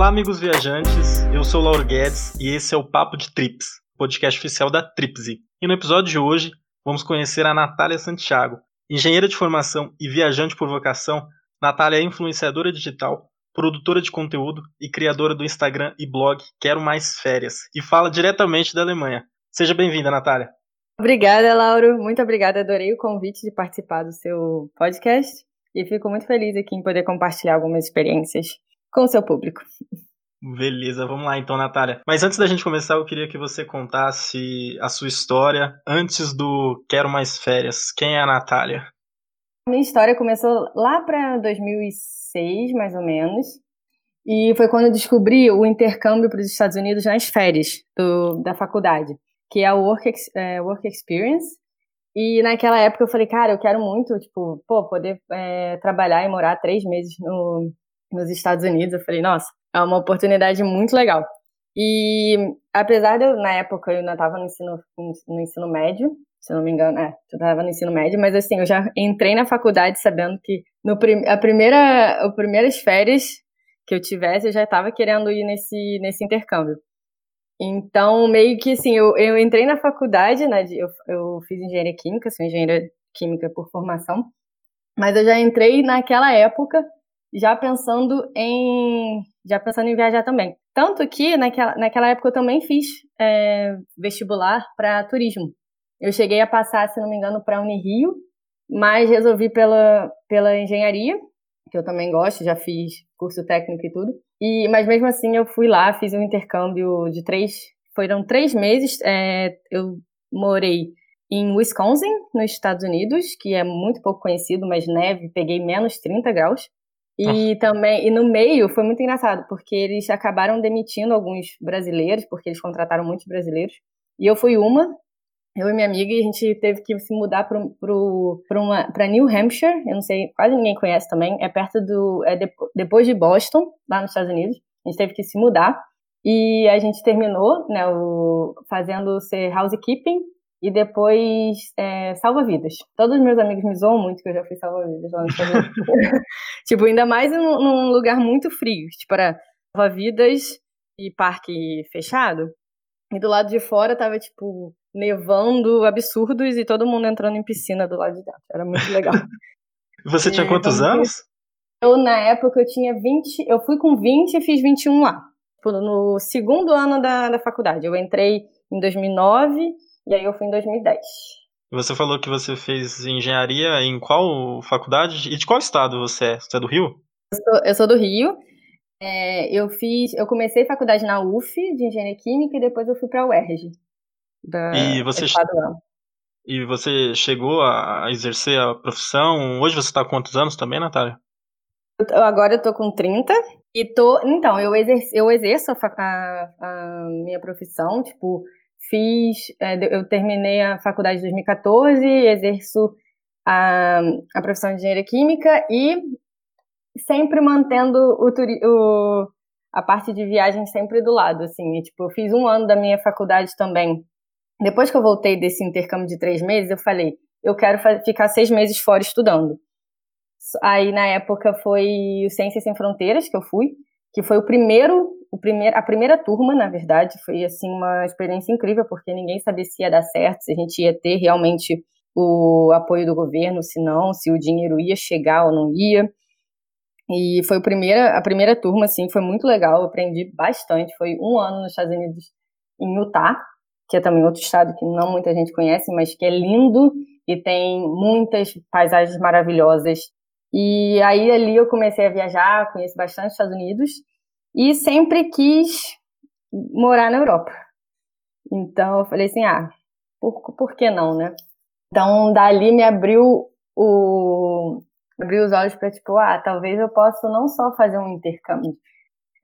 Olá, amigos viajantes. Eu sou o Lauro Guedes e esse é o Papo de Trips, podcast oficial da Tripsy. E no episódio de hoje, vamos conhecer a Natália Santiago. Engenheira de formação e viajante por vocação, Natália é influenciadora digital, produtora de conteúdo e criadora do Instagram e blog Quero Mais Férias, e fala diretamente da Alemanha. Seja bem-vinda, Natália. Obrigada, Lauro. Muito obrigada. Adorei o convite de participar do seu podcast e fico muito feliz aqui em poder compartilhar algumas experiências com o seu público. Beleza, vamos lá então, Natália. Mas antes da gente começar, eu queria que você contasse a sua história antes do Quero Mais Férias. Quem é a Natália? Minha história começou lá para 2006, mais ou menos. E foi quando eu descobri o intercâmbio para os Estados Unidos nas férias do, da faculdade, que é o Work, é, Work Experience. E naquela época eu falei, cara, eu quero muito, tipo, pô, poder é, trabalhar e morar três meses no, nos Estados Unidos. Eu falei, nossa, é uma oportunidade muito legal. E apesar de eu, na época, eu ainda estava no ensino, no ensino médio, se não me engano, é, eu estava no ensino médio, mas assim, eu já entrei na faculdade sabendo que no a primeira, as primeiras férias que eu tivesse, eu já estava querendo ir nesse, nesse intercâmbio. Então, meio que assim, eu, eu entrei na faculdade, né, eu, eu fiz engenharia química, sou engenheira química por formação, mas eu já entrei naquela época já pensando em já pensando em viajar também. Tanto que naquela, naquela época eu também fiz é, vestibular para turismo. Eu cheguei a passar, se não me engano, para a Unirio, mas resolvi pela, pela engenharia, que eu também gosto, já fiz curso técnico e tudo. E, mas mesmo assim eu fui lá, fiz um intercâmbio de três, foram três meses. É, eu morei em Wisconsin, nos Estados Unidos, que é muito pouco conhecido, mas neve, peguei menos 30 graus. E também, e no meio foi muito engraçado, porque eles acabaram demitindo alguns brasileiros, porque eles contrataram muitos brasileiros. E eu fui uma, eu e minha amiga, e a gente teve que se mudar para New Hampshire, eu não sei, quase ninguém conhece também, é perto do. É de, depois de Boston, lá nos Estados Unidos. A gente teve que se mudar. E a gente terminou, né, o, fazendo ser housekeeping e depois é, salva-vidas. Todos os meus amigos me zoam muito que eu já fui salva-vidas lá no Estados tipo, ainda mais num, num, lugar muito frio. Tipo, era salva-vidas e parque fechado. E do lado de fora tava, tipo, nevando absurdos e todo mundo entrando em piscina do lado de dentro. Era muito legal. Você tinha quantos anos? Eu, na época, eu tinha 20. Eu fui com 20 e fiz 21 lá. Tipo, no segundo ano da, da faculdade. Eu entrei em 2009 e aí eu fui em 2010. Você falou que você fez engenharia em qual faculdade? E de qual estado você é? Você é do Rio? Eu sou, eu sou do Rio. É, eu fiz, eu comecei faculdade na UF de engenharia química e depois eu fui para a UERJ. Da, e você e você chegou a exercer a profissão? Hoje você está com quantos anos também, Natália? Eu, agora eu tô com 30 e tô, então, eu exerço, eu exerço a, a, a minha profissão, tipo, fiz, é, eu terminei a faculdade em 2014, exerço a, a profissão de engenharia química e sempre mantendo o, o, a parte de viagem sempre do lado, assim, e, tipo, eu fiz um ano da minha faculdade também. Depois que eu voltei desse intercâmbio de três meses, eu falei, eu quero ficar seis meses fora estudando. Aí, na época, foi o Ciências Sem Fronteiras que eu fui, que foi o primeiro o primeiro, a primeira turma, na verdade, foi assim uma experiência incrível, porque ninguém sabia se ia dar certo, se a gente ia ter realmente o apoio do governo, se não, se o dinheiro ia chegar ou não ia. E foi a primeira, a primeira turma, assim, foi muito legal, aprendi bastante. Foi um ano nos Estados Unidos, em Utah, que é também outro estado que não muita gente conhece, mas que é lindo e tem muitas paisagens maravilhosas. E aí ali eu comecei a viajar, conheço bastante Estados Unidos e sempre quis morar na Europa. Então eu falei assim, ah, por, por que não, né? Então dali me abriu o abriu os olhos para tipo, ah, talvez eu possa não só fazer um intercâmbio,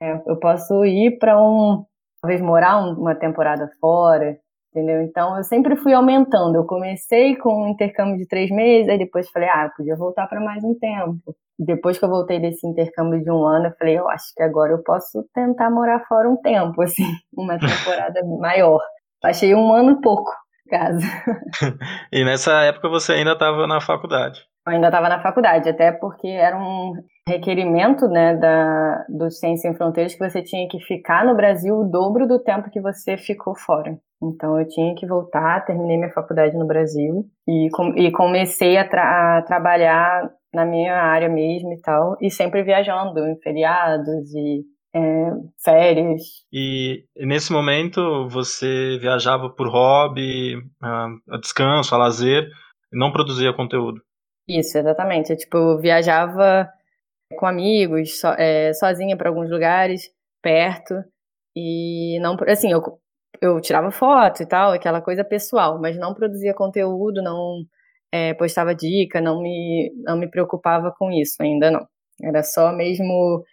é, eu posso ir para um, talvez morar uma temporada fora, entendeu? Então eu sempre fui aumentando. Eu comecei com um intercâmbio de três meses, aí depois falei, ah, eu podia voltar para mais um tempo depois que eu voltei desse intercâmbio de um ano, eu falei, eu acho que agora eu posso tentar morar fora um tempo, assim, uma temporada maior. Achei um ano pouco, casa. e nessa época você ainda estava na faculdade? Eu ainda estava na faculdade, até porque era um requerimento né, da, do Ciência Sem Fronteiras que você tinha que ficar no Brasil o dobro do tempo que você ficou fora. Então eu tinha que voltar, terminei minha faculdade no Brasil e, com, e comecei a, tra a, trabalhar na minha área mesmo e tal, e sempre viajando em feriados e é, férias. E nesse momento você viajava por hobby, a, a descanso, a lazer, e não produzia conteúdo? Isso, exatamente. Eu, tipo, viajava com amigos, so, é, sozinha para alguns lugares, perto, e não, assim, eu, eu tirava foto e tal, aquela coisa pessoal, mas não produzia conteúdo, não é, postava dica, não me, não me preocupava com isso ainda não. Era só mesmo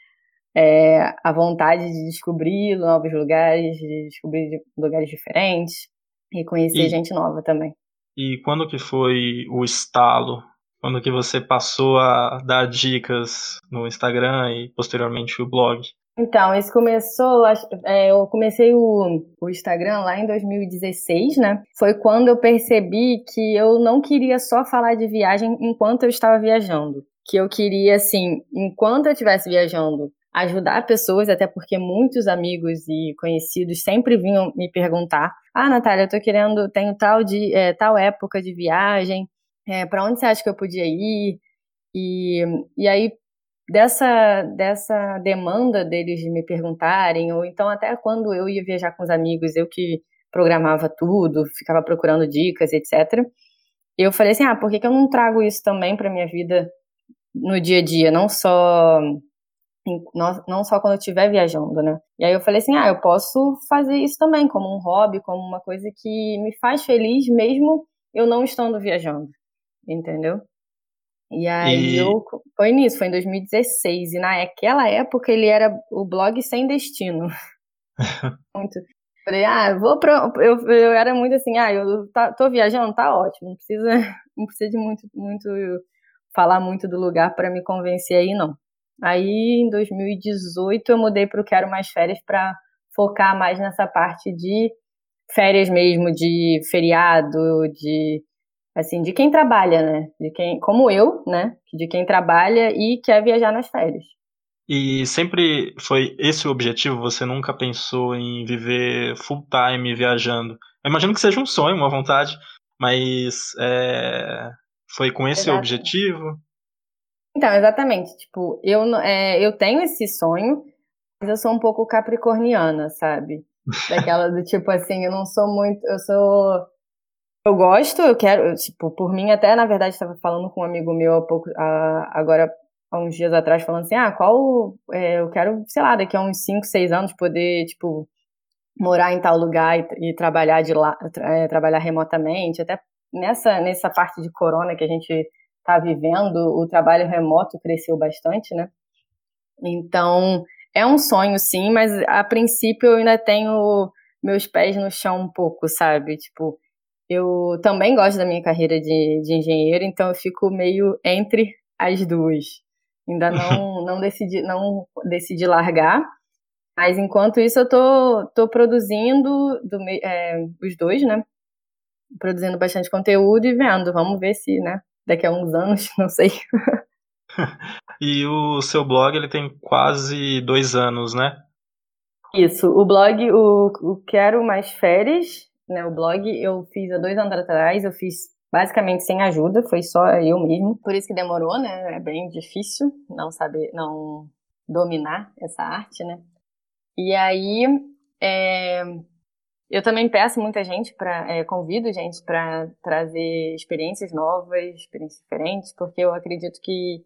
é, a vontade de descobrir novos lugares, de descobrir lugares diferentes e conhecer e, gente nova também. E quando que foi o estalo quando que você passou a dar dicas no Instagram e posteriormente o blog? Então, isso começou, é, eu comecei o, o, Instagram lá em 2016, né? Foi quando eu percebi que eu não queria só falar de viagem enquanto eu estava viajando. Que eu queria, assim, enquanto eu estivesse viajando, ajudar pessoas, até porque muitos amigos e conhecidos sempre vinham me perguntar: Ah, Natália, eu tô querendo, tenho tal, de, é, tal época de viagem, é, para onde você acha que eu podia ir? E, e aí, dessa, dessa demanda deles de me perguntarem, ou então até quando eu ia viajar com os amigos, eu que programava tudo, ficava procurando dicas, etc. Eu falei assim, ah, por que, que eu não trago isso também para minha vida no dia a dia, não só não só quando eu estiver viajando, né? E aí eu falei assim, ah, eu posso fazer isso também como um hobby, como uma coisa que me faz feliz mesmo eu não estando viajando entendeu? E aí e... eu foi nisso, foi em 2016 e naquela época ele era o blog sem destino. muito. Falei, ah, vou pra, eu, eu era muito assim, ah, eu tá, tô viajando, tá ótimo, não precisa não precisa de muito muito falar muito do lugar para me convencer aí não. Aí em 2018 eu mudei para o Quero Mais Férias para focar mais nessa parte de férias mesmo, de feriado, de assim, de quem trabalha, né? De quem, como eu, né? De quem trabalha e quer viajar nas férias. E sempre foi esse o objetivo? Você nunca pensou em viver full time viajando? Eu imagino que seja um sonho, uma vontade, mas é, foi com esse Exato. objetivo? Então, exatamente. Tipo, eu, é, eu tenho esse sonho, mas eu sou um pouco capricorniana, sabe? Daquela do tipo assim, eu não sou muito. Eu sou eu gosto, eu quero, tipo, por mim até, na verdade, estava falando com um amigo meu há pouco, agora, há uns dias atrás, falando assim, ah, qual, é, eu quero, sei lá, daqui a uns 5, 6 anos poder, tipo, morar em tal lugar e, e trabalhar de lá, é, trabalhar remotamente, até nessa, nessa parte de corona que a gente está vivendo, o trabalho remoto cresceu bastante, né? Então, é um sonho, sim, mas a princípio eu ainda tenho meus pés no chão um pouco, sabe? Tipo, eu também gosto da minha carreira de, de engenheiro, então eu fico meio entre as duas. Ainda não, não, decidi, não decidi largar, mas enquanto isso eu tô, tô produzindo do, é, os dois, né? Produzindo bastante conteúdo e vendo. Vamos ver se, né? Daqui a uns anos, não sei. e o seu blog ele tem quase dois anos, né? Isso. O blog, o, o Quero Mais Férias, né, o blog eu fiz há dois anos atrás, eu fiz basicamente sem ajuda, foi só eu mesmo. Por isso que demorou, né? É bem difícil não saber, não dominar essa arte, né? E aí é, eu também peço muita gente para é, convido gente para trazer experiências novas, experiências diferentes, porque eu acredito que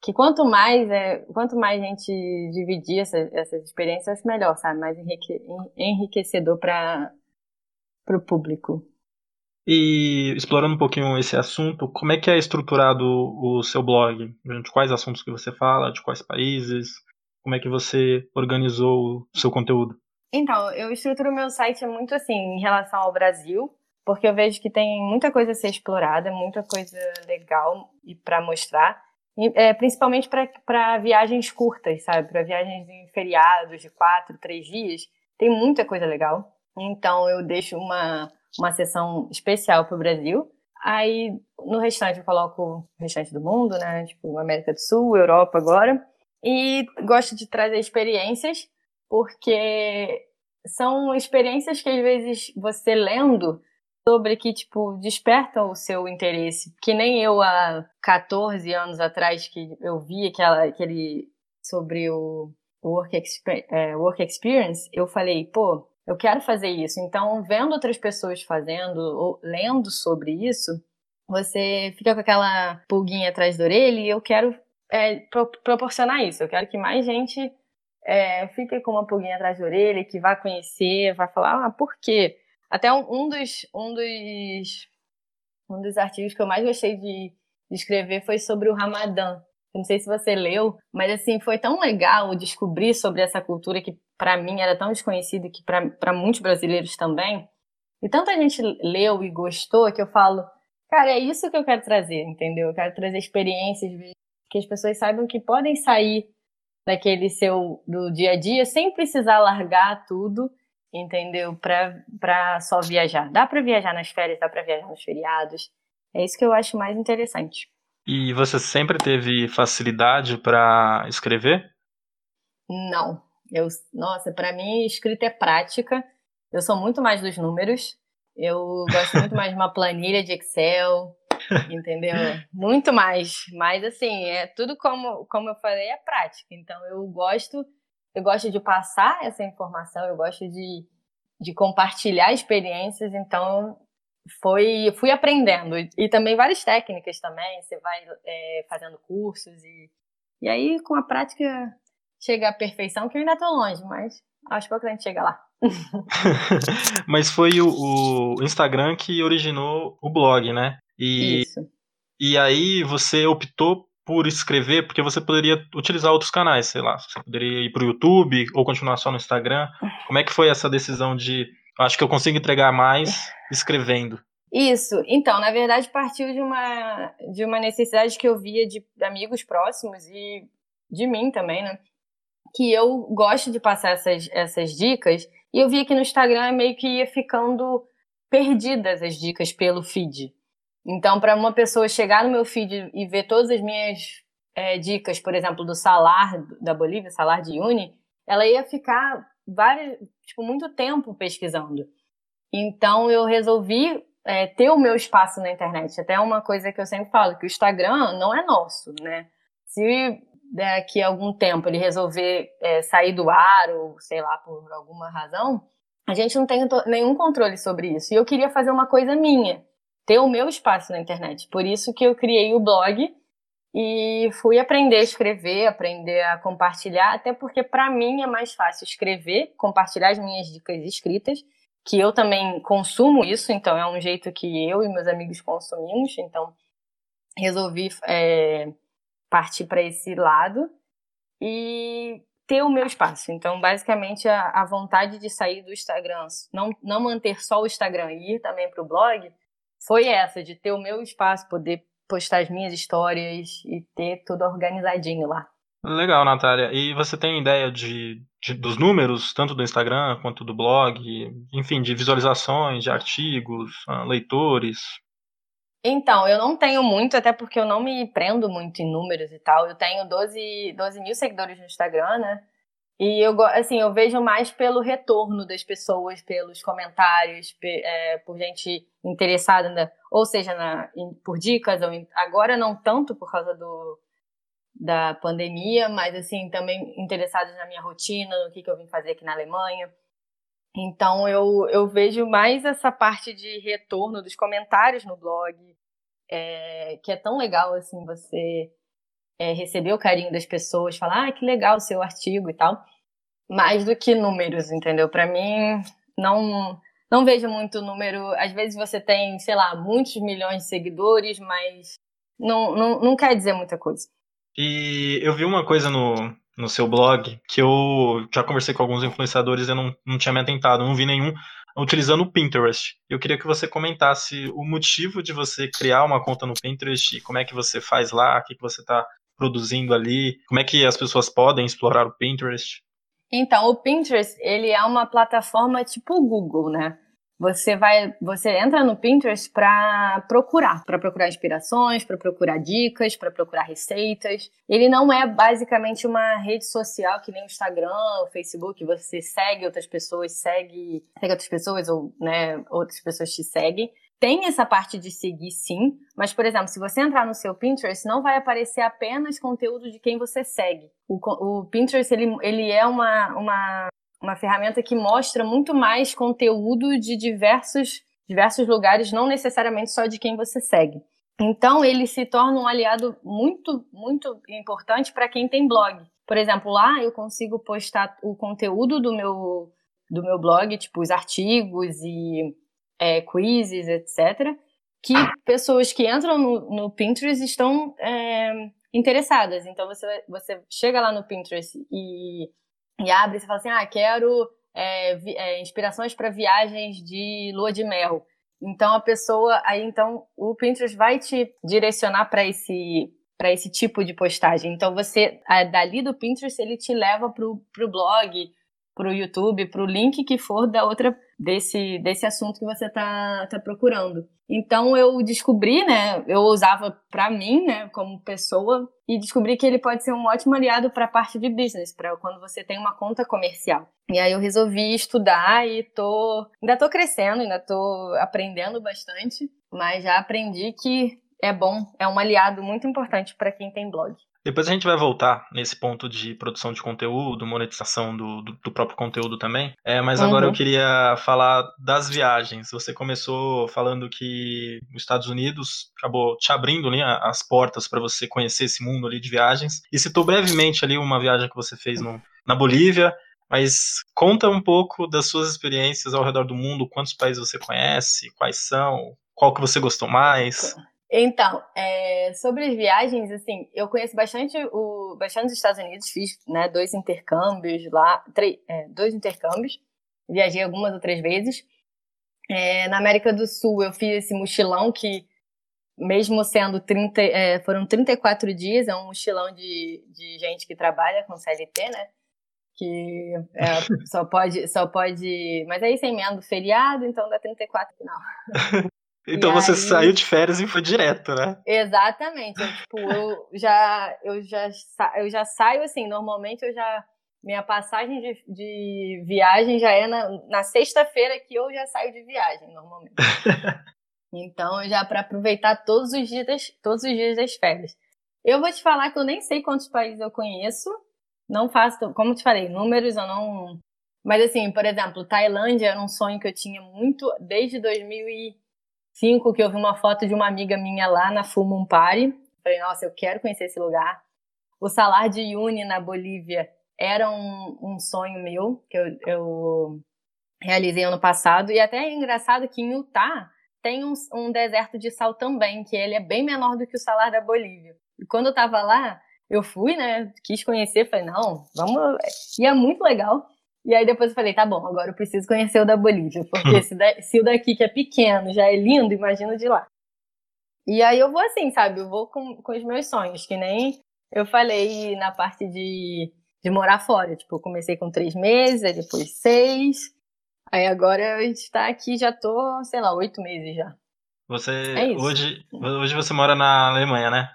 que quanto mais é, quanto mais gente dividir essa, essas experiências melhor, sabe? Mais enrique, enriquecedor para para o público. E explorando um pouquinho esse assunto, como é que é estruturado o seu blog? De quais assuntos que você fala, de quais países? Como é que você organizou o seu conteúdo? Então, eu estruturo meu site muito assim em relação ao Brasil, porque eu vejo que tem muita coisa a ser explorada, muita coisa legal e para mostrar, e, é, principalmente para viagens curtas, sabe? Para viagens em feriados de quatro, três dias, tem muita coisa legal. Então eu deixo uma, uma sessão especial para o Brasil. Aí no restante eu coloco o restante do mundo, né? Tipo, América do Sul, Europa agora. E gosto de trazer experiências, porque são experiências que às vezes você lendo sobre que, tipo, despertam o seu interesse. Que nem eu há 14 anos atrás, que eu vi aquela, aquele sobre o work, é, work experience, eu falei, pô, eu quero fazer isso. Então, vendo outras pessoas fazendo, ou lendo sobre isso, você fica com aquela pulguinha atrás da orelha e eu quero é, pro proporcionar isso. Eu quero que mais gente é, fique com uma pulguinha atrás da orelha, que vá conhecer, vá falar, ah, por quê? Até um, um, dos, um, dos, um dos artigos que eu mais gostei de, de escrever foi sobre o Ramadã. Eu não sei se você leu, mas assim, foi tão legal descobrir sobre essa cultura que para mim era tão desconhecida que para muitos brasileiros também. E tanta gente leu e gostou que eu falo, cara, é isso que eu quero trazer, entendeu? Eu quero trazer experiências que as pessoas saibam que podem sair daquele seu do dia a dia sem precisar largar tudo, entendeu? Para só viajar. Dá para viajar nas férias, dá para viajar nos feriados. É isso que eu acho mais interessante. E você sempre teve facilidade para escrever? Não. Eu, nossa, para mim escrita é prática. Eu sou muito mais dos números. Eu gosto muito mais de uma planilha de Excel, entendeu? Muito mais. Mas assim, é tudo como, como eu falei, é prática. Então eu gosto, eu gosto de passar essa informação, eu gosto de, de compartilhar experiências, então foi fui aprendendo e também várias técnicas também você vai é, fazendo cursos e e aí com a prática chega à perfeição que eu ainda estou longe mas acho que a gente chega lá mas foi o, o, Instagram que originou o blog né e Isso. e aí você optou por escrever porque você poderia utilizar outros canais sei lá você poderia ir para o YouTube ou continuar só no Instagram como é que foi essa decisão de Acho que eu consigo entregar mais escrevendo. Isso. Então, na verdade, partiu de uma, de uma necessidade que eu via de, de amigos próximos e de mim também, né? Que eu gosto de passar essas, essas dicas e eu via que no Instagram meio que ia ficando perdidas as dicas pelo feed. Então, para uma pessoa chegar no meu feed e ver todas as minhas é, dicas, por exemplo, do salar da Bolívia, salar de Uni, ela ia ficar tipo, muito tempo pesquisando. Então eu resolvi é, ter o meu espaço na internet. Até uma coisa que eu sempre falo, que o Instagram não é nosso, né? Se daqui a algum tempo ele resolver é, sair do ar ou sei lá por alguma razão, a gente não tem nenhum controle sobre isso. E eu queria fazer uma coisa minha, ter o meu espaço na internet. Por isso que eu criei o blog e fui aprender a escrever, aprender a compartilhar, até porque para mim é mais fácil escrever, compartilhar as minhas dicas escritas, que eu também consumo isso, então é um jeito que eu e meus amigos consumimos, então resolvi é, partir para esse lado e ter o meu espaço. Então, basicamente, a, a, vontade de sair do Instagram, não, não manter só o Instagram e ir também para o blog, foi essa, de ter o meu espaço, poder postar as minhas histórias e ter tudo organizadinho lá. Legal, Natália. E você tem ideia de, de, dos números, tanto do Instagram quanto do blog, enfim, de visualizações, de artigos, ah, leitores? Então, eu não tenho muito, até porque eu não me prendo muito em números e tal. Eu tenho 12, 12 mil seguidores no Instagram, né? E eu, assim, eu vejo mais pelo retorno das pessoas, pelos comentários, é, por gente interessada, né? ou seja, na, em, por dicas, ou em, agora não tanto por causa do, da pandemia, mas assim, também interessados na minha rotina, no que, que eu vim fazer aqui na Alemanha. Então eu, eu vejo mais essa parte de retorno dos comentários no blog, é, que é tão legal assim você é, receber o carinho das pessoas, falar, ah, que legal o seu artigo e tal, mais do que números, entendeu? Para mim, não não vejo muito número. Às vezes você tem, sei lá, muitos milhões de seguidores, mas não, não, não quer dizer muita coisa. E eu vi uma coisa no, no seu blog que eu já conversei com alguns influenciadores e não, não tinha me atentado, não vi nenhum utilizando o Pinterest. Eu queria que você comentasse o motivo de você criar uma conta no Pinterest, como é que você faz lá, o que, que você está produzindo ali, como é que as pessoas podem explorar o Pinterest. Então, o Pinterest, ele é uma plataforma tipo o Google, né? Você vai, você entra no Pinterest para procurar, para procurar inspirações, para procurar dicas, para procurar receitas. Ele não é basicamente uma rede social que nem o Instagram, o Facebook, você segue outras pessoas, segue, segue outras pessoas ou, né, outras pessoas te seguem. Tem essa parte de seguir sim, mas, por exemplo, se você entrar no seu Pinterest, não vai aparecer apenas conteúdo de quem você segue. O, o Pinterest, ele, ele é uma, uma uma ferramenta que mostra muito mais conteúdo de diversos, diversos lugares, não necessariamente só de quem você segue. Então, ele se torna um aliado muito, muito importante para quem tem blog. Por exemplo, lá eu consigo postar o conteúdo do meu, do meu blog, tipo os artigos e é, quizzes, etc., que pessoas que entram no, no Pinterest estão é, interessadas. Então, você, você chega lá no Pinterest e e abre e você fala assim: ah, quero é, é, inspirações para viagens de lua de mel. Então a pessoa, aí então o Pinterest vai te direcionar para esse para esse tipo de postagem. Então você dali do Pinterest ele te leva pro, pro blog, pro YouTube, pro link que for da outra desse desse assunto que você tá, tá procurando. Então eu descobri, né, eu usava para mim, né, como pessoa, e descobri que ele pode ser um ótimo aliado para a parte de business, para quando você tem uma conta comercial. E aí eu resolvi estudar e tô, ainda tô crescendo, ainda tô aprendendo bastante, mas já aprendi que é bom, é um aliado muito importante para quem tem blog. Depois a gente vai voltar nesse ponto de produção de conteúdo, monetização do, do, do próprio conteúdo também. É, mas uhum. agora eu queria falar das viagens. Você começou falando que os Estados Unidos acabou te abrindo ali as portas para você conhecer esse mundo ali de viagens. E citou brevemente ali uma viagem que você fez no, na Bolívia. Mas conta um pouco das suas experiências ao redor do mundo, quantos países você conhece, quais são, qual que você gostou mais. Então, é, sobre as viagens, assim, eu conheço bastante o bastante os Estados Unidos, fiz né, dois intercâmbios lá, três, é, dois intercâmbios, viajei algumas outras vezes. É, na América do Sul, eu fiz esse mochilão que, mesmo sendo 30, é, foram 34 dias, é um mochilão de, de gente que trabalha com CLT, né? Que é, só pode, só pode. Mas aí sem emenda feriado, então dá 34 final. Então e você aí... saiu de férias e foi direto, né? Exatamente. Eu, tipo, eu já, eu já, eu já saio assim, normalmente eu já. Minha passagem de, de viagem já é na, na sexta-feira que eu já saio de viagem, normalmente. então, já para aproveitar todos os dias das, todos os dias das férias. Eu vou te falar que eu nem sei quantos países eu conheço. Não faço, como te falei, números eu não. Mas assim, por exemplo, Tailândia era um sonho que eu tinha muito desde 2000 e Cinco, que eu vi uma foto de uma amiga minha lá na Fumum Party. Falei, nossa, eu quero conhecer esse lugar. O Salar de Uyuni, na Bolívia, era um, um sonho meu, que eu, eu, realizei ano passado. E até é engraçado que em Utah tem um, um, deserto de sal também, que ele é bem menor do que o Salar da Bolívia. E quando eu tava lá, eu fui, né, quis conhecer, falei, não, vamos... E é muito legal. E aí depois eu falei, tá bom, agora eu preciso conhecer o da Bolívia, porque se, da, se o daqui que é pequeno já é lindo, imagina de lá. E aí eu vou assim, sabe? Eu vou com, com os meus sonhos, que nem eu falei na parte de, de morar fora. Tipo, eu comecei com três meses, aí depois seis. Aí agora a gente tá aqui, já tô, sei lá, oito meses já. Você é hoje, hoje você mora na Alemanha, né?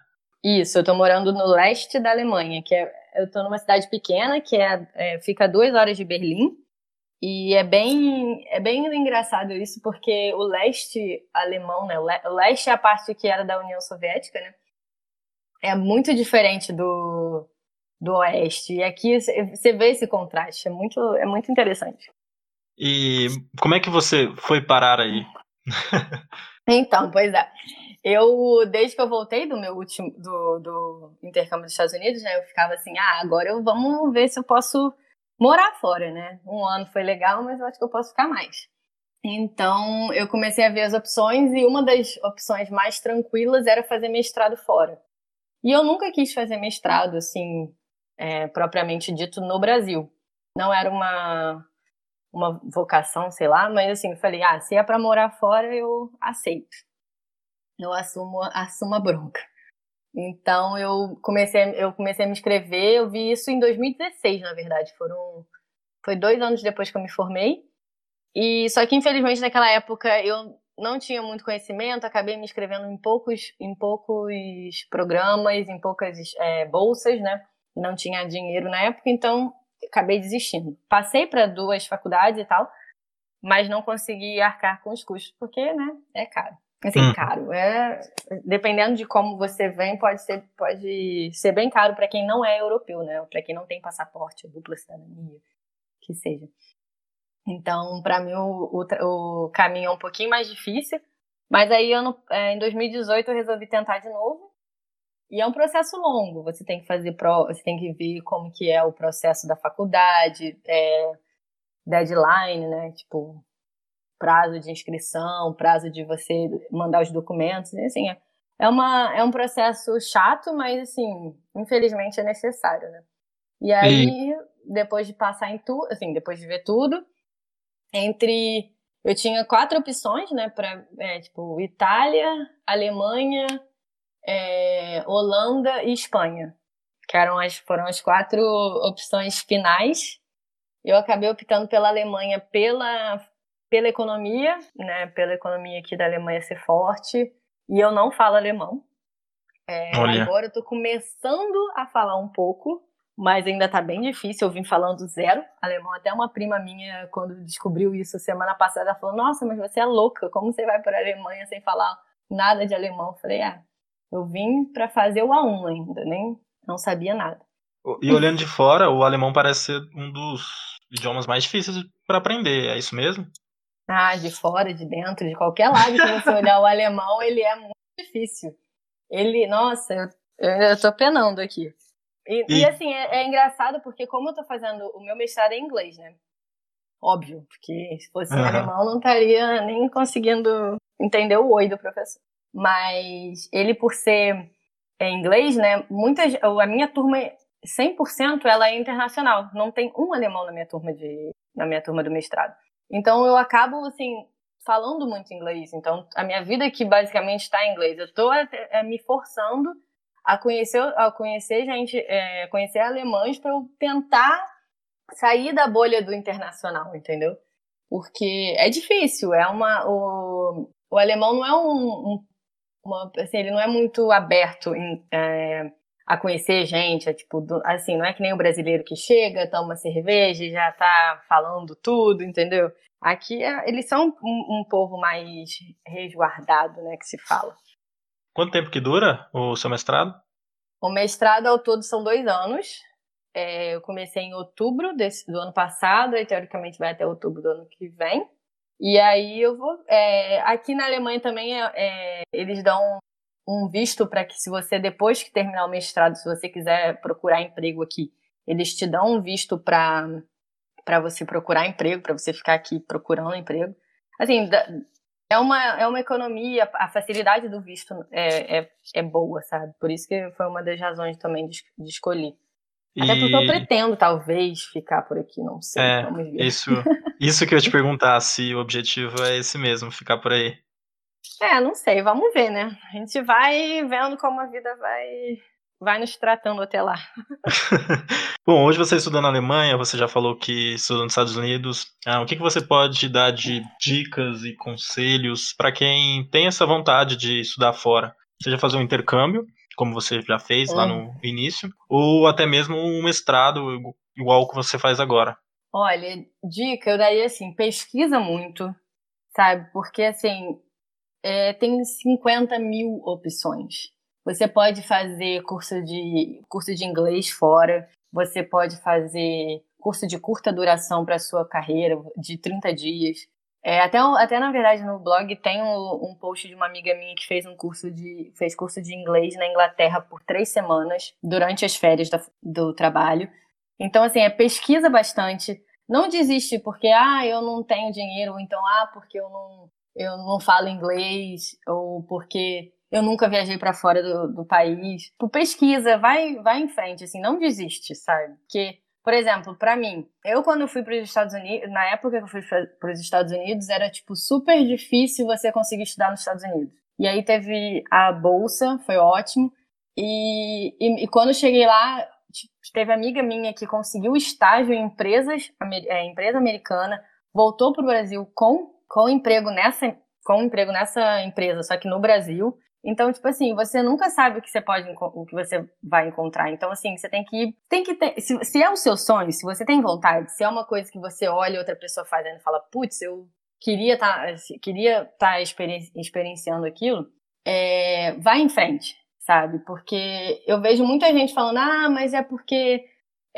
Isso, eu tô morando no leste da Alemanha, que é eu estou numa cidade pequena que é, é, fica a duas horas de Berlim. E é bem, é bem engraçado isso, porque o leste alemão, né? O leste é a parte que era da União Soviética, né? É muito diferente do, do oeste. E aqui você vê esse contraste. É muito, é muito interessante. E como é que você foi parar aí? então, pois é. Eu, desde que eu voltei do meu último, do, do intercâmbio dos Estados Unidos, né, eu ficava assim, ah, agora eu, vamos ver se eu posso morar fora, né? Um ano foi legal, mas eu acho que eu posso ficar mais. Então, eu comecei a ver as opções e uma das opções mais tranquilas era fazer mestrado fora. E eu nunca quis fazer mestrado, assim, é, propriamente dito, no Brasil. Não era uma, uma vocação, sei lá, mas assim, eu falei, ah, se é para morar fora, eu aceito eu assumo, assumo a bronca. Então eu comecei, eu comecei a me inscrever, eu vi isso em 2016, na verdade. Foram, foi dois anos depois que eu me formei. E só que infelizmente naquela época eu não tinha muito conhecimento, acabei me inscrevendo em poucos, em poucos programas, em poucas é, bolsas, né? Não tinha dinheiro na época, então acabei desistindo. Passei para duas faculdades e tal, mas não consegui arcar com os custos, porque, né, é caro. Assim, hum. caro. É, dependendo de como você vem, pode ser, pode ser bem caro para quem não é europeu, né? Para quem não tem passaporte, dupla cidadania, que seja. Então, para mim, o, o, o, caminho é um pouquinho mais difícil. Mas aí, ano, é, em 2018, eu resolvi tentar de novo. E é um processo longo. Você tem que fazer pro, você tem que ver como que é o processo da faculdade, é, deadline, né? Tipo, prazo de inscrição, prazo de você mandar os documentos, assim, é, é, uma, é um processo chato, mas assim, infelizmente é necessário, né? E aí, e... depois de passar em tudo, assim, depois de ver tudo, entre eu tinha quatro opções, né, para é, tipo Itália, Alemanha, é, Holanda e Espanha, que eram as foram as quatro opções finais. Eu acabei optando pela Alemanha pela pela economia, né, pela economia aqui da Alemanha ser forte, e eu não falo alemão. É, agora eu tô começando a falar um pouco, mas ainda tá bem difícil. Eu vim falando zero alemão. Até uma prima minha, quando descobriu isso semana passada, falou: Nossa, mas você é louca, como você vai para a Alemanha sem falar nada de alemão? Eu falei: Ah, eu vim para fazer o A1 ainda, nem não sabia nada. E olhando de fora, o alemão parece ser um dos idiomas mais difíceis para aprender, é isso mesmo? Ah, de fora, de dentro, de qualquer lado que você olhar o alemão, ele é muito difícil. Ele, nossa, eu, eu tô penando aqui. E, e... e assim, é, é, engraçado porque como eu tô fazendo o meu mestrado em inglês, né? Óbvio, porque se fosse uhum. em alemão não estaria nem conseguindo entender o oi do professor. Mas ele, por ser em inglês, né? Muitas, a minha turma, 100% ela é internacional. Não tem um alemão na minha turma de, na minha turma do mestrado. Então eu acabo, assim, falando muito inglês. Então a minha vida aqui basicamente está em inglês. Eu estou é, me forçando a conhecer, a conhecer gente, é, conhecer alemães para eu tentar sair da bolha do internacional, entendeu? Porque é difícil, é uma o, o alemão não é um, um uma, assim, ele não é muito aberto em, a conhecer gente, é tipo, do, assim, não é que nem o brasileiro que chega, toma cerveja e já tá falando tudo, entendeu? Aqui é, eles são um, um, povo mais resguardado, né, que se fala. Quanto tempo que dura o seu mestrado? O mestrado ao todo são dois anos. É, eu comecei em outubro desse, do ano passado e teoricamente vai até outubro do ano que vem. E aí eu vou. É, aqui na Alemanha também é, é eles dão um visto para que, se você, depois que terminar o mestrado, se você quiser procurar emprego aqui, eles te dão um visto para você procurar emprego, para você ficar aqui procurando emprego. Assim, é uma, é uma economia, a facilidade do visto é, é, é boa, sabe? Por isso que foi uma das razões também de, de escolher. Até porque eu pretendo, talvez, ficar por aqui, não sei. É, Isso, isso que eu ia te perguntar, se o objetivo é esse mesmo, ficar por aí. É, não sei, vamos ver, né? A gente vai vendo como a vida vai vai nos tratando até lá. Bom, hoje você estuda na Alemanha, você já falou que estudou nos Estados Unidos. Ah, o que, que você pode dar de dicas e conselhos para quem tem essa vontade de estudar fora? Seja fazer um intercâmbio, como você já fez lá no início, ou até mesmo um mestrado igual que você faz agora. Olha, dica, eu daria assim, pesquisa muito, sabe? Porque assim, é, tem 50 mil opções. Você pode fazer curso de, curso de inglês fora, você pode fazer curso de curta duração para sua carreira, de 30 dias. É, até, até na verdade no blog tem um, um, post de uma amiga minha que fez um curso de fez curso de inglês na Inglaterra por três semanas durante as férias da, do trabalho. Então assim é pesquisa bastante. Não desiste porque ah eu não tenho dinheiro ou então ah porque eu não eu não falo inglês ou porque eu nunca viajei para fora do, do país. Tu pesquisa, vai, vai em frente, assim, não desiste, sabe? Porque, por exemplo, para mim, eu quando fui para os Estados Unidos, na época que eu fui para os Estados Unidos, era tipo super difícil você conseguir estudar nos Estados Unidos. E aí teve a bolsa, foi ótimo. E, e, e quando cheguei lá, tipo, teve amiga minha que conseguiu estágio em empresas, é, empresa americana, voltou para o Brasil com, com emprego nessa com emprego nessa empresa, só que no Brasil. Então, tipo assim, você nunca sabe o que você pode o que você vai encontrar. Então, assim, você tem que tem que ter, se, se é o seu sonho, se você tem vontade, se é uma coisa que você olha outra pessoa fazendo e fala, putz, eu queria tá, queria tá experienciando aquilo, é, vai em frente, sabe? Porque eu vejo muita gente falando, ah, mas é porque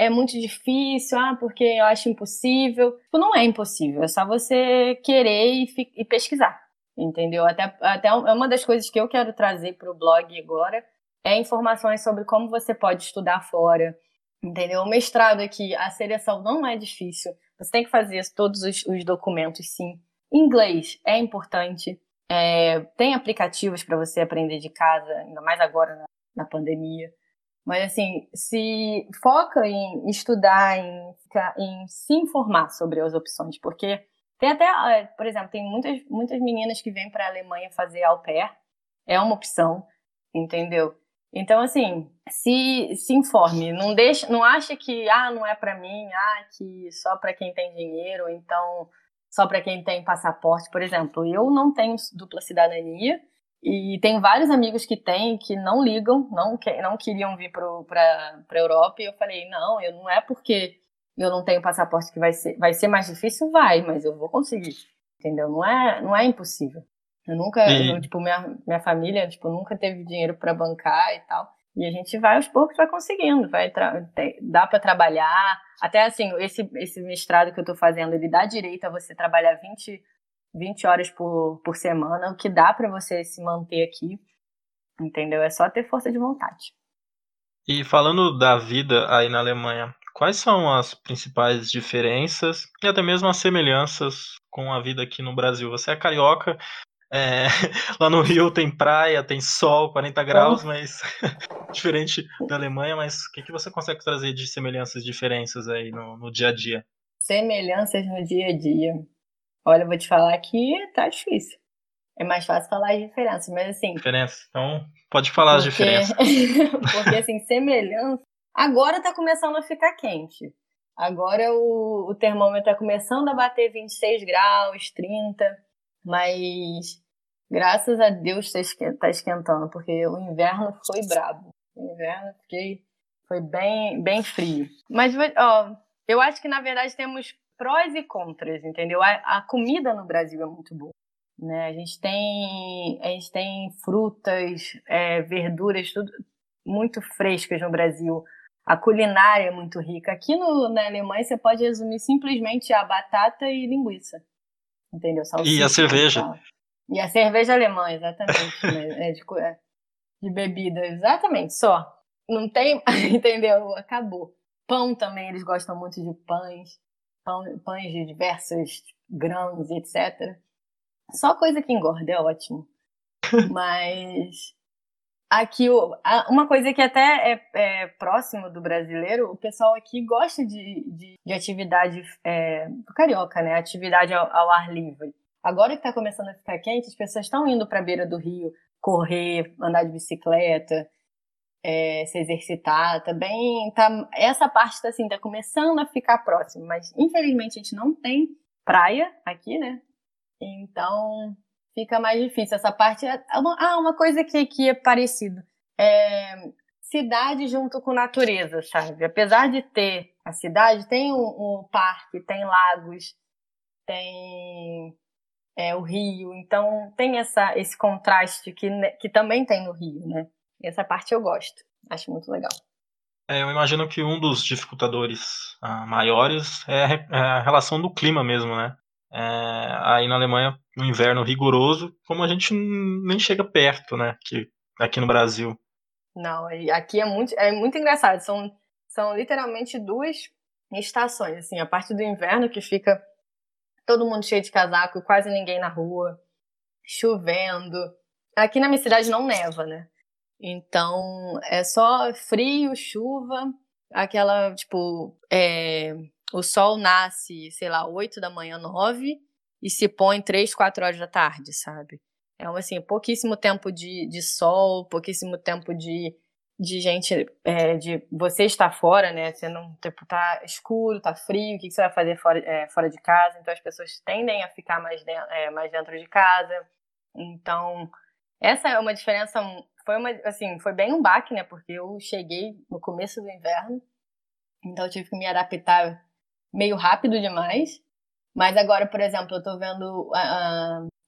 é muito difícil, ah, porque eu acho impossível. Tipo, não é impossível, é só você querer e, e pesquisar, entendeu? Até, até é uma das coisas que eu quero trazer para o blog agora é informações sobre como você pode estudar fora, entendeu? O mestrado aqui, a seleção não é difícil, você tem que fazer todos os, os documentos, sim. Inglês é importante, é, tem aplicativos para você aprender de casa, ainda mais agora na, na pandemia. Mas assim, se foca em estudar, em, em se informar sobre as opções, porque tem até, é, por exemplo, tem muitas, muitas meninas que vêm para a Alemanha fazer au pair, é uma opção, entendeu? Então, assim, se, se informe, não deixa, não acha que, ah, não é para mim, ah, que só para quem tem dinheiro, então só para quem tem passaporte, por exemplo. Eu não tenho dupla cidadania, e tem vários amigos que têm que não ligam, não, que, não queriam vir para a Europa. E eu falei: não, eu não é porque eu não tenho passaporte que vai ser, vai ser mais difícil, vai, mas eu vou conseguir. Entendeu? Não é, não é impossível. Eu nunca, eu, tipo, minha, minha família, tipo, nunca teve dinheiro para bancar e tal. E a gente vai aos poucos, vai conseguindo, vai dá para trabalhar. Até assim, esse, esse mestrado que eu estou fazendo, ele dá direito a você trabalhar 20 20 horas por, por semana, o que dá para você se manter aqui, entendeu? É só ter força de vontade. E falando da vida aí na Alemanha, quais são as principais diferenças e até mesmo as semelhanças com a vida aqui no Brasil? Você é carioca, é, lá no Rio tem praia, tem sol, 40 graus, mas diferente da Alemanha, mas o que, que você consegue trazer de semelhanças e diferenças aí no, no dia a dia? Semelhanças no dia a dia. Olha, eu vou te falar que tá difícil. É mais fácil falar as diferenças, mas assim. Diferença. Então, pode falar porque... as diferenças. porque, assim, semelhança. Agora tá começando a ficar quente. Agora o, o termômetro tá começando a bater 26 graus, 30. Mas graças a Deus tá esquentando, porque o inverno foi brabo. O inverno fiquei, foi bem, bem frio. Mas, ó, eu acho que na verdade temos prós e contras, entendeu? A, a comida no Brasil é muito boa. Né? A gente tem, a gente tem frutas, é, verduras, tudo muito frescas no Brasil. A culinária é muito rica. Aqui no, na Alemanha você pode resumir simplesmente a batata e linguiça. Entendeu? Salsicha, e a cerveja. E a cerveja alemã, exatamente. né? é de, é, de bebida, exatamente, só. Não tem, entendeu? Acabou. Pão também, eles gostam muito de pães pães de diversos grãos, etc. Só coisa que engorda, é ótimo. Mas aqui, uma coisa que até é, é, próximo do brasileiro, o pessoal aqui gosta de, de, de atividade é, carioca, né? Atividade ao, ao, ar livre. Agora que está começando a ficar quente, as pessoas estão indo para a beira do rio correr, andar de bicicleta é, se exercitar, também tá, essa parte tá assim, tá começando a ficar próximo, mas infelizmente a gente não tem praia aqui, né? Então fica mais difícil. Essa parte é, é uma, ah, uma coisa que aqui é parecido. É, cidade junto com natureza, sabe? Apesar de ter a cidade, tem um, um parque, tem lagos, tem é, o rio, então tem essa, esse contraste que, que também tem no rio, né? Essa parte eu gosto. Acho muito legal. É, eu imagino que um dos dificultadores ah, maiores é a, é a, relação do clima mesmo, né? É, aí na Alemanha, no inverno rigoroso, como a gente nem chega perto, né? Que, aqui no Brasil. Não, aqui é muito, é muito engraçado. São, são literalmente duas estações. Assim, a parte do inverno que fica todo mundo cheio de casaco, quase ninguém na rua, chovendo. Aqui na minha cidade não neva, né? Então, é só frio, chuva, aquela, tipo, é, o sol nasce, sei lá, 8 da manhã, 9, e se põe 3, 4 horas da tarde, sabe? É, assim, pouquíssimo tempo de, de sol, pouquíssimo tempo de, de gente, é, de você estar fora, né? Você não, tipo, tá escuro, tá frio, o que, que você vai fazer fora, é, fora de casa? Então as pessoas tendem a ficar mais, de, é, mais dentro de casa. Então, essa é uma diferença, foi uma, assim, foi bem um baque, né? Porque eu cheguei no começo do inverno, então eu tive que me adaptar meio rápido demais. Mas agora, por exemplo, eu tô vendo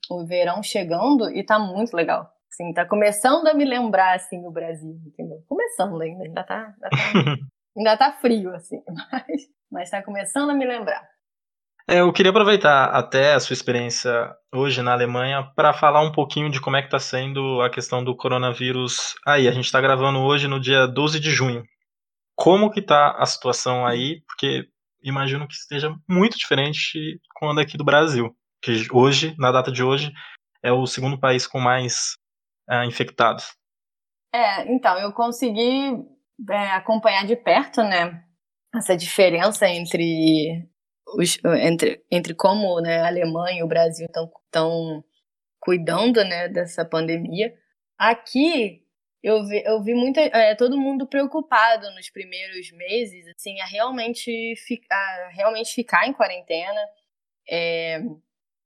o verão chegando e tá muito legal. Assim, tá começando a me lembrar, assim, o Brasil, entendeu? Começando ainda, ainda tá, ainda tá, ainda tá frio, assim, mas, mas tá começando a me lembrar. É, eu queria aproveitar até a sua experiência hoje na Alemanha para falar um pouquinho de como é que está sendo a questão do coronavírus aí. A gente está gravando hoje no dia 12 de junho. Como que está a situação aí? Porque imagino que esteja muito diferente com a daqui do Brasil, que hoje, na data de hoje, é o segundo país com mais uh, infectados. É, então, eu consegui é, acompanhar de perto, né, essa diferença entre, os, entre, entre como né, a Alemanha e o Brasil estão cuidando, né, dessa pandemia. Aqui, eu vi, eu vi muita, é, todo mundo preocupado nos primeiros meses, assim, a realmente, fi, a realmente ficar em quarentena. É,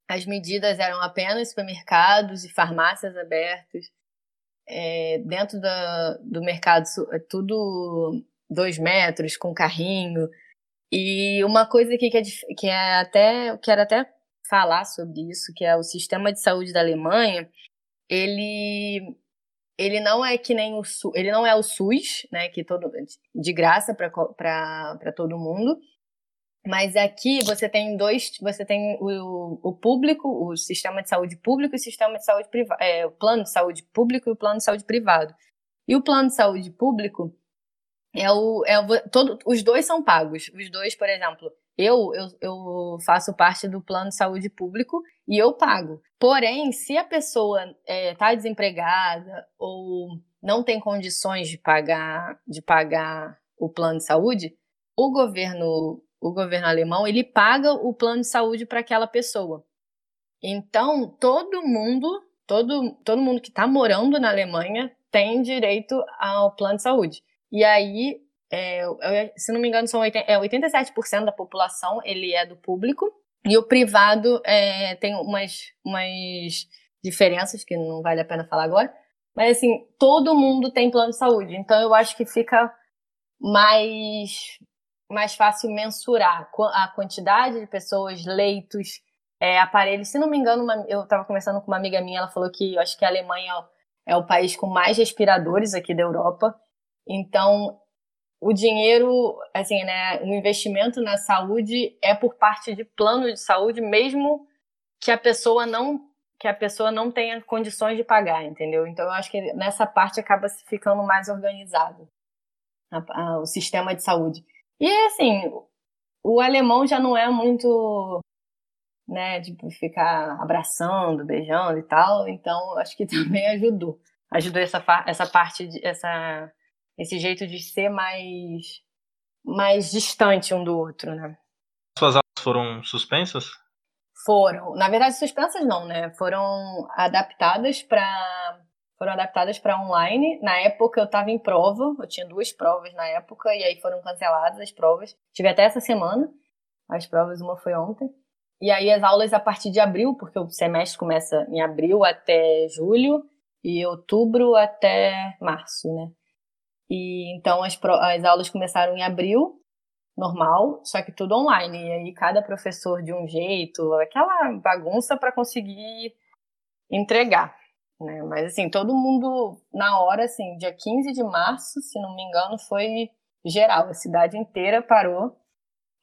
as medidas eram apenas supermercados e farmácias abertos. É, dentro da, do mercado, é tudo dois metros, com carrinho. E uma coisa aqui que é, que é até, eu quero até falar sobre isso, que é o sistema de saúde da Alemanha, ele ele não é que nem o ele não é o SUS, né, que todo de graça para todo mundo, mas aqui você tem dois, você tem o, o público, o sistema de saúde público e o sistema de saúde privado, é, o plano de saúde público e o plano de saúde privado. E o plano de saúde público é o, é o todo, os dois são pagos. Os dois, por exemplo, eu, eu, eu faço parte do plano de saúde público e eu pago. Porém, se a pessoa está é, tá desempregada ou não tem condições de pagar, de pagar o plano de saúde, o governo o governo alemão, ele paga o plano de saúde para aquela pessoa. Então, todo mundo, todo, todo mundo que está morando na Alemanha tem direito ao plano de saúde. E aí, é, se não me engano, são 80, é, 87% da população ele é do público e o privado é, tem umas, umas diferenças que não vale a pena falar agora. Mas assim, todo mundo tem plano de saúde. Então eu acho que fica mais mais fácil mensurar a quantidade de pessoas, leitos, é, aparelhos. Se não me engano, uma, eu estava conversando com uma amiga minha, ela falou que eu acho que a Alemanha é o país com mais respiradores aqui da Europa. Então, o dinheiro, assim, né, o investimento na saúde é por parte de plano de saúde, mesmo que a pessoa não que a pessoa não tenha condições de pagar, entendeu? Então, eu acho que nessa parte acaba ficando mais organizado a, a, o sistema de saúde. E assim, o alemão já não é muito, né, tipo, ficar abraçando, beijando e tal, então acho que também ajudou. Ajudou essa, essa parte, de, essa, esse jeito de ser mais, mais distante um do outro, né. Suas aulas foram suspensas? Foram. Na verdade, suspensas não, né? Foram adaptadas para foram adaptadas para online. Na época eu estava em prova, eu tinha duas provas na época, e aí foram canceladas as provas. Tive até essa semana as provas, uma foi ontem. E aí as aulas a partir de abril, porque o semestre começa em abril até julho e outubro até março, né? E então as, as aulas começaram em abril, normal, só que tudo online. E aí cada professor de um jeito, aquela bagunça para conseguir entregar. Né? Mas assim, todo mundo na hora, assim, dia 15 de março, se não me engano, foi geral, a cidade inteira parou,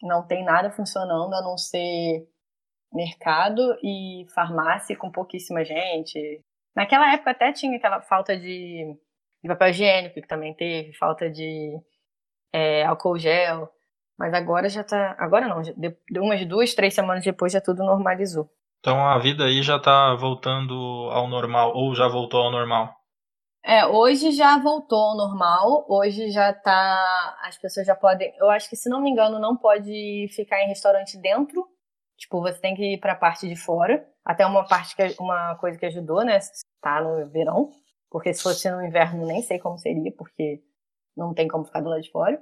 não tem nada funcionando a não ser mercado e farmácia com pouquíssima gente. Naquela época até tinha aquela falta de, de papel higiênico que também teve, falta de é, álcool gel, mas agora já tá. Agora não, de, de umas duas, três semanas depois já tudo normalizou. Então a vida aí já está voltando ao normal, ou já voltou ao normal? É, hoje já voltou ao normal, hoje já tá. As pessoas já podem. Eu acho que, se não me engano, não pode ficar em restaurante dentro. Tipo, você tem que ir pra parte de fora. Até uma parte que uma coisa que ajudou, né? Tá no verão. Porque se fosse no inverno, nem sei como seria, porque não tem como ficar do lado de fora.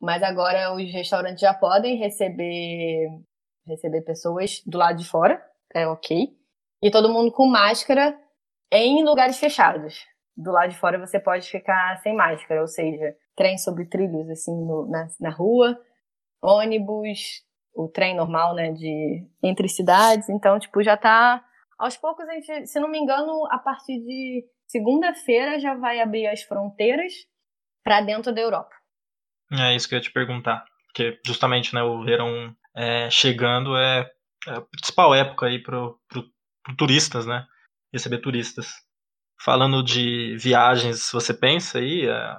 Mas agora os restaurantes já podem receber receber pessoas do lado de fora, é ok. E todo mundo com máscara em lugares fechados. Do lado de fora você pode ficar sem máscara, ou seja, trem sobre trilhos assim no, na, na rua, ônibus, o trem normal, né, de entre cidades. Então, tipo, já tá aos poucos a gente, se não me engano, a partir de segunda-feira já vai abrir as fronteiras para dentro da Europa. É isso que eu ia te perguntar, porque justamente, né, o verão é, chegando é, é, a principal época aí pro turistas, né, receber turistas. Falando de viagens, você pensa aí é,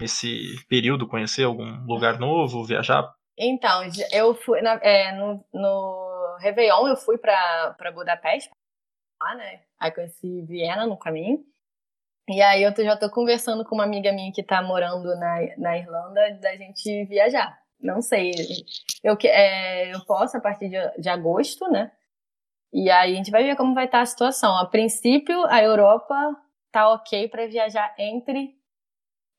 esse período conhecer algum lugar novo, viajar então, eu fui na, é, no, no Réveillon, eu fui para Budapeste, lá, né? Aí conheci Viena no caminho. E aí eu já tô conversando com uma amiga minha que tá morando na, na Irlanda da gente viajar. Não sei. Eu, é, eu posso a partir de, de agosto, né? E aí a gente vai ver como vai estar tá a situação. A princípio, a Europa tá ok para viajar entre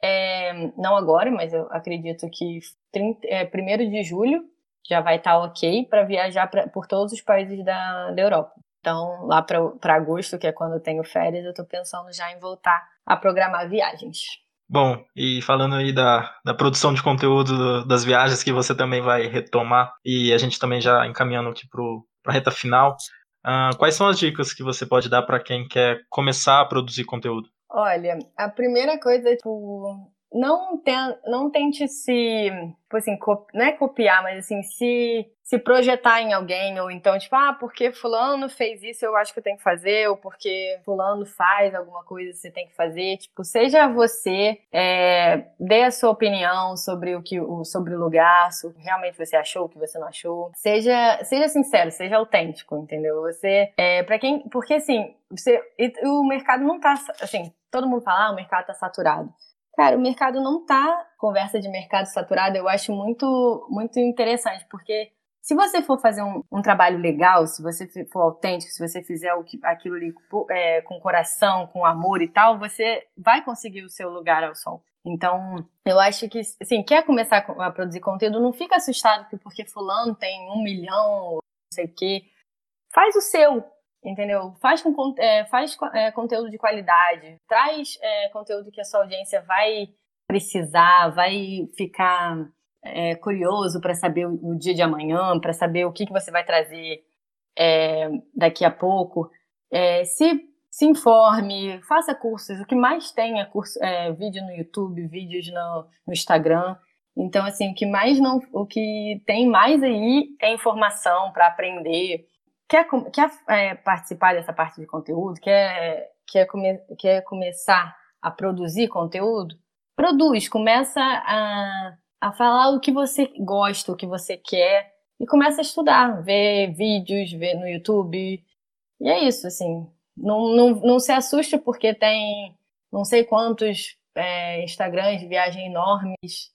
é, não agora, mas eu acredito que 30, é, 1 de julho já vai estar tá ok para viajar pra, por todos os países da, da Europa. Então, lá para agosto, que é quando eu tenho férias, eu estou pensando já em voltar a programar viagens. Bom, e falando aí da, da produção de conteúdo das viagens que você também vai retomar, e a gente também já encaminhando aqui para a reta final, uh, quais são as dicas que você pode dar para quem quer começar a produzir conteúdo? Olha, a primeira coisa é, tipo, não, ten, não tente se, tipo assim, não é copiar, mas assim, se, se projetar em alguém, ou então, tipo, ah, porque fulano fez isso, eu acho que eu tenho que fazer, ou porque fulano faz alguma coisa, você tem que fazer. Tipo, seja você, é, dê a sua opinião sobre o que sobre o lugar, se realmente você achou, o que você não achou. Seja, seja sincero, seja autêntico, entendeu? Você, é, para quem, porque assim, você, o mercado não tá, assim, todo mundo fala, ah, o mercado está saturado. Cara, o mercado não tá conversa de mercado saturado, eu acho muito, muito interessante, porque se você for fazer um, um trabalho legal, se você for autêntico, se você fizer o que, aquilo ali é, com coração, com amor e tal, você vai conseguir o seu lugar ao sol. Então, eu acho que, assim, quer começar a produzir conteúdo, não fica assustado porque fulano tem um milhão, não sei o quê. Faz o seu, entendeu? Faz, com, é, faz é, conteúdo de qualidade, traz é, conteúdo que a sua audiência vai precisar, vai ficar é, curioso para saber o, o, dia de amanhã, para saber o que, que você vai trazer é, daqui a pouco. É, se, se informe, faça cursos. O que mais tem é, curso, vídeo no YouTube, vídeos no, no Instagram. Então, assim, o que mais não, o que tem mais aí é informação para aprender quer, quer é, participar dessa parte de conteúdo, quer, quer, come, quer começar a produzir conteúdo, produz, começa a, a falar o que você gosta, o que você quer, e começa a estudar, ver vídeos, ver no YouTube. E é isso, assim. Não, não, não se assuste porque tem não sei quantos é, Instagrams de viagem enormes,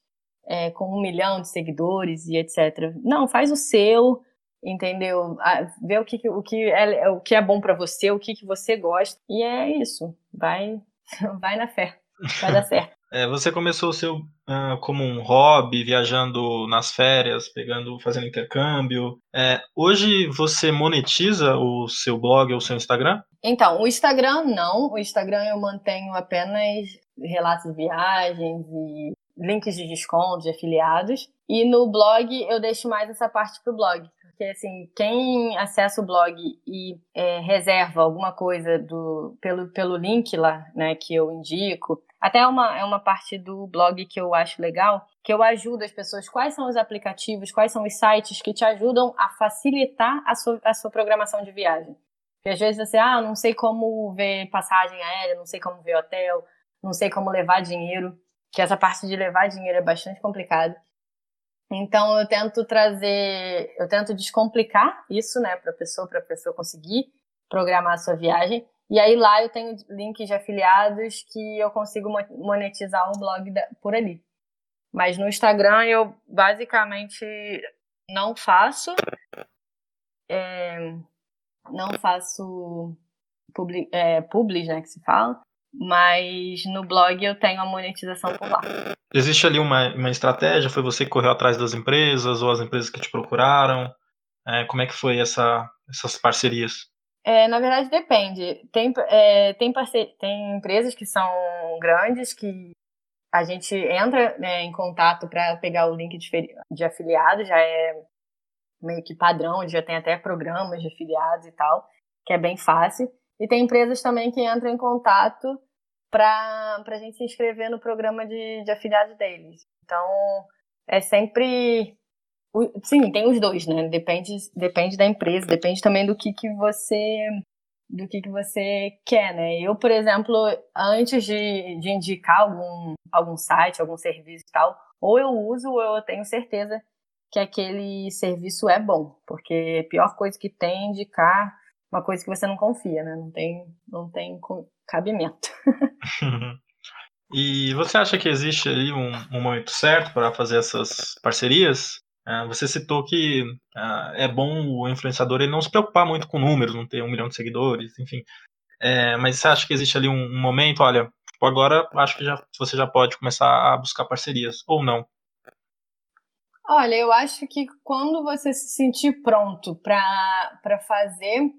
é, com um milhão de seguidores e etc. Não, faz o seu, entendeu? Ver o que, o que, é, o que é bom para você, o que, que você gosta. E é isso. Vai, vai na fé. Vai dar certo. É, você começou o seu uh, como um hobby, viajando nas férias, pegando, fazendo intercâmbio. É, hoje você monetiza o seu blog ou o seu Instagram? Então, o Instagram não. O Instagram eu mantenho apenas relatos de viagens e links de desconto, de afiliados. E no blog eu deixo mais essa parte pro blog porque assim, quem acessa o blog e é, reserva alguma coisa do, pelo, pelo link lá, né, que eu indico, até é uma, é uma parte do blog que eu acho legal, que eu ajudo as pessoas, quais são os aplicativos, quais são os sites que te ajudam a facilitar a sua, a sua programação de viagem. Porque às vezes você, ah, não sei como ver passagem aérea, não sei como ver hotel, não sei como levar dinheiro, que essa parte de levar dinheiro é bastante complicada. Então eu tento trazer, eu tento descomplicar isso, né, para pessoa, para pessoa conseguir programar a sua viagem. E aí lá eu tenho links de afiliados que eu consigo monetizar o blog por ali. Mas no Instagram eu basicamente não faço, é, não faço publi, é, né, que se fala. Mas no blog eu tenho a monetização por lá. Existe ali uma, uma estratégia? Foi você que correu atrás das empresas ou as empresas que te procuraram? É, como é que foi essa, essas parcerias? É, na verdade, depende. Tem, é, tem, parceria, tem empresas que são grandes que a gente entra né, em contato para pegar o link de, de afiliado, já é meio que padrão, já tem até programas de afiliados e tal, que é bem fácil. E tem empresas também que entram em contato para a gente se inscrever no programa de, de afiliados deles. Então, é sempre. Sim, tem os dois, né? Depende, depende da empresa, depende também do que, que você do que, que você quer, né? Eu, por exemplo, antes de, de indicar algum, algum site, algum serviço e tal, ou eu uso ou eu tenho certeza que aquele serviço é bom, porque a pior coisa que tem é indicar uma coisa que você não confia, né? Não tem, não tem cabimento. e você acha que existe ali um, um momento certo para fazer essas parcerias? Uh, você citou que uh, é bom o influenciador ele não se preocupar muito com números, não ter um milhão de seguidores, enfim. É, mas você acha que existe ali um, um momento, olha, agora acho que já, você já pode começar a buscar parcerias, ou não? Olha, eu acho que quando você se sentir pronto para fazer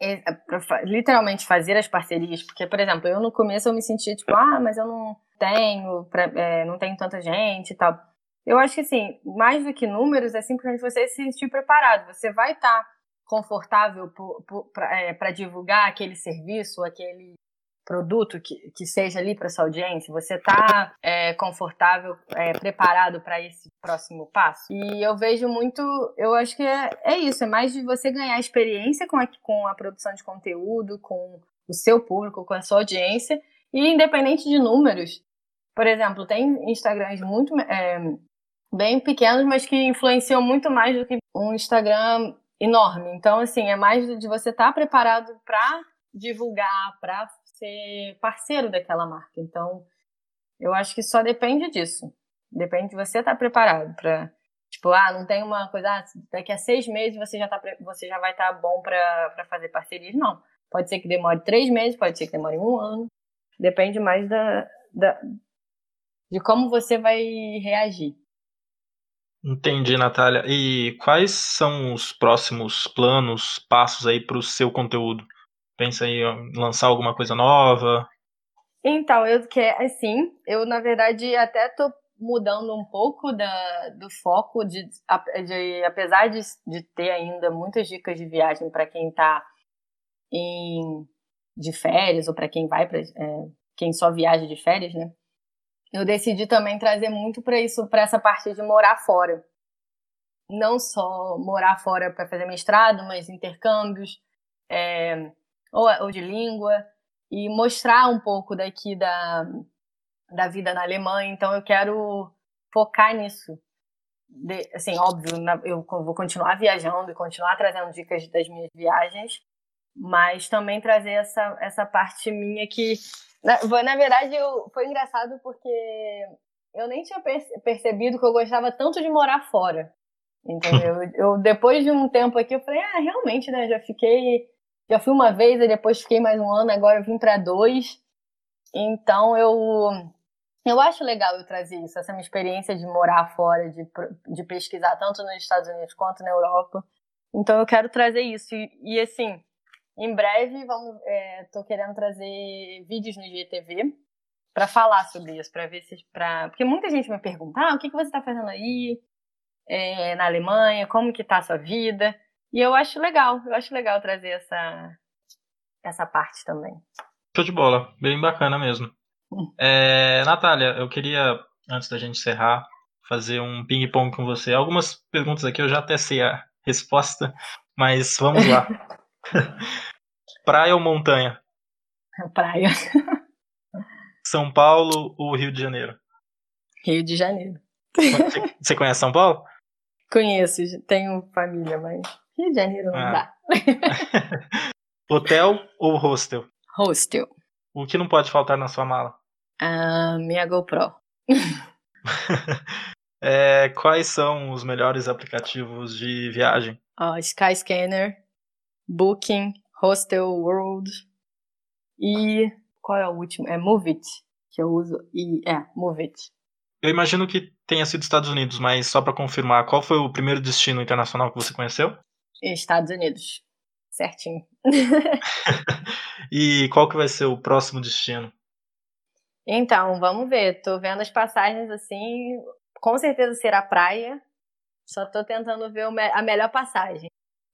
é, pra, literalmente fazer as parcerias, porque, por exemplo, eu no começo eu me sentia tipo, ah, mas eu não tenho, pra, é, não tenho tanta gente e tal. Eu acho que, assim, mais do que números, é simplesmente você se sentir preparado. Você vai estar tá confortável para é, divulgar aquele serviço, aquele produto que, que seja ali para sua audiência? Você está é, confortável, é, preparado para esse próximo passo? E eu vejo muito, eu acho que é, é isso, é mais de você ganhar experiência com a, com a produção de conteúdo, com o seu público, com a sua audiência, e independente de números. Por exemplo, tem Instagrams muito é, bem pequenos, mas que influenciam muito mais do que um Instagram enorme. Então, assim, é mais de você estar tá preparado para divulgar, para ser parceiro daquela marca. Então, eu acho que só depende disso. Depende de você estar tá preparado para Tipo, ah, não tem uma coisa, ah, daqui a seis meses você já, tá, você já vai estar tá bom para fazer parcerias. Não. Pode ser que demore três meses, pode ser que demore um ano. Depende mais da, da, de como você vai reagir. Entendi, Natália. E quais são os próximos planos, passos aí para o seu conteúdo? Pensa em lançar alguma coisa nova? Então, eu quero, assim, eu na verdade até tô mudando um pouco da, do foco de, de apesar de, de ter ainda muitas dicas de viagem para quem está em de férias ou para quem vai para é, quem só viaja de férias, né? Eu decidi também trazer muito para isso, para essa parte de morar fora. Não só morar fora para fazer mestrado, mas intercâmbios, é, ou, ou de língua, e mostrar um pouco daqui da, da vida na Alemanha. Então eu quero focar nisso. De, assim, óbvio, eu vou continuar viajando e continuar trazendo dicas das minhas viagens, mas também trazer essa, essa parte minha que, na, na verdade, eu, foi engraçado porque eu nem tinha percebido que eu gostava tanto de morar fora. Entendeu? eu, depois de um tempo aqui, eu falei, ah, realmente, né? Já fiquei já fui uma vez e depois fiquei mais um ano, agora eu vim para dois. Então eu eu acho legal eu trazer isso, essa minha experiência de morar fora, de, de pesquisar tanto nos Estados Unidos quanto na Europa. Então eu quero trazer isso. E, e assim, em breve vamos, é, tô querendo trazer vídeos no IGTV para falar sobre isso, para ver se, para porque muita gente me pergunta, ah, o que que você está fazendo aí é, na Alemanha, como que tá a sua vida? E eu acho legal, eu acho legal trazer essa, essa parte também. Show de bola, bem bacana mesmo. Hum. É, Natália, eu queria, antes da gente encerrar, fazer um ping-pong com você. Algumas perguntas aqui eu já até sei a resposta, mas vamos lá. Praia ou montanha? Praia. São Paulo ou Rio de Janeiro? Rio de Janeiro. Você conhece São Paulo? Conheço, tenho família, mas Rio de Janeiro não ah. dá. Hotel ou hostel? Hostel. O que não pode faltar na sua mala? Ah, minha GoPro. é, quais são os melhores aplicativos de viagem? Uh, Skyscanner, Booking, Hostel World e Qual é o último? É Move It, que eu uso. E é, Move It. Eu imagino que tenha sido Estados Unidos, mas só para confirmar, qual foi o primeiro destino internacional que você conheceu? Estados Unidos. Certinho. e qual que vai ser o próximo destino? Então, vamos ver. Tô vendo as passagens assim. Com certeza será praia. Só tô tentando ver a melhor passagem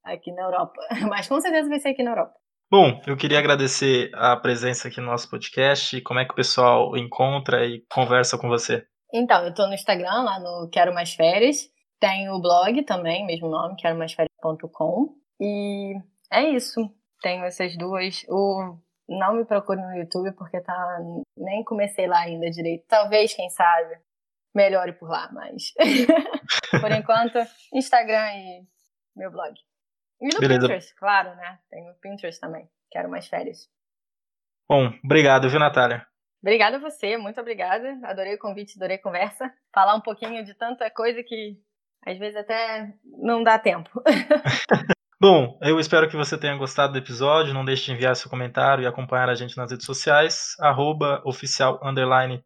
aqui na Europa. Mas com certeza vai ser aqui na Europa. Bom, eu queria agradecer a presença aqui no nosso podcast. Como é que o pessoal encontra e conversa com você? Então, eu tô no Instagram, lá no Quero Mais Férias. Tenho o blog também, mesmo nome, queromaisférias.com. E é isso. Tenho essas duas. O não me procure no YouTube porque tá nem comecei lá ainda direito. Talvez, quem sabe, melhore por lá, mas por enquanto, Instagram e meu blog. E no Beleza. Pinterest, claro, né? Tem o Pinterest também. Quero mais férias. Bom, obrigado, viu, Natália? Obrigada a você, muito obrigada. Adorei o convite, adorei a conversa. Falar um pouquinho de tanta coisa que às vezes até não dá tempo. Bom, eu espero que você tenha gostado do episódio. Não deixe de enviar seu comentário e acompanhar a gente nas redes sociais, arroba oficial underline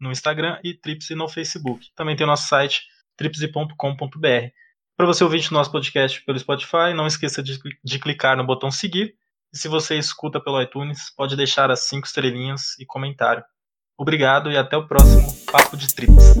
no Instagram e tripsy no Facebook. Também tem o nosso site tripsy.com.br. Para você ouvir o nosso podcast pelo Spotify, não esqueça de, de clicar no botão seguir. E se você escuta pelo iTunes, pode deixar as cinco estrelinhas e comentário. Obrigado e até o próximo Papo de Trips.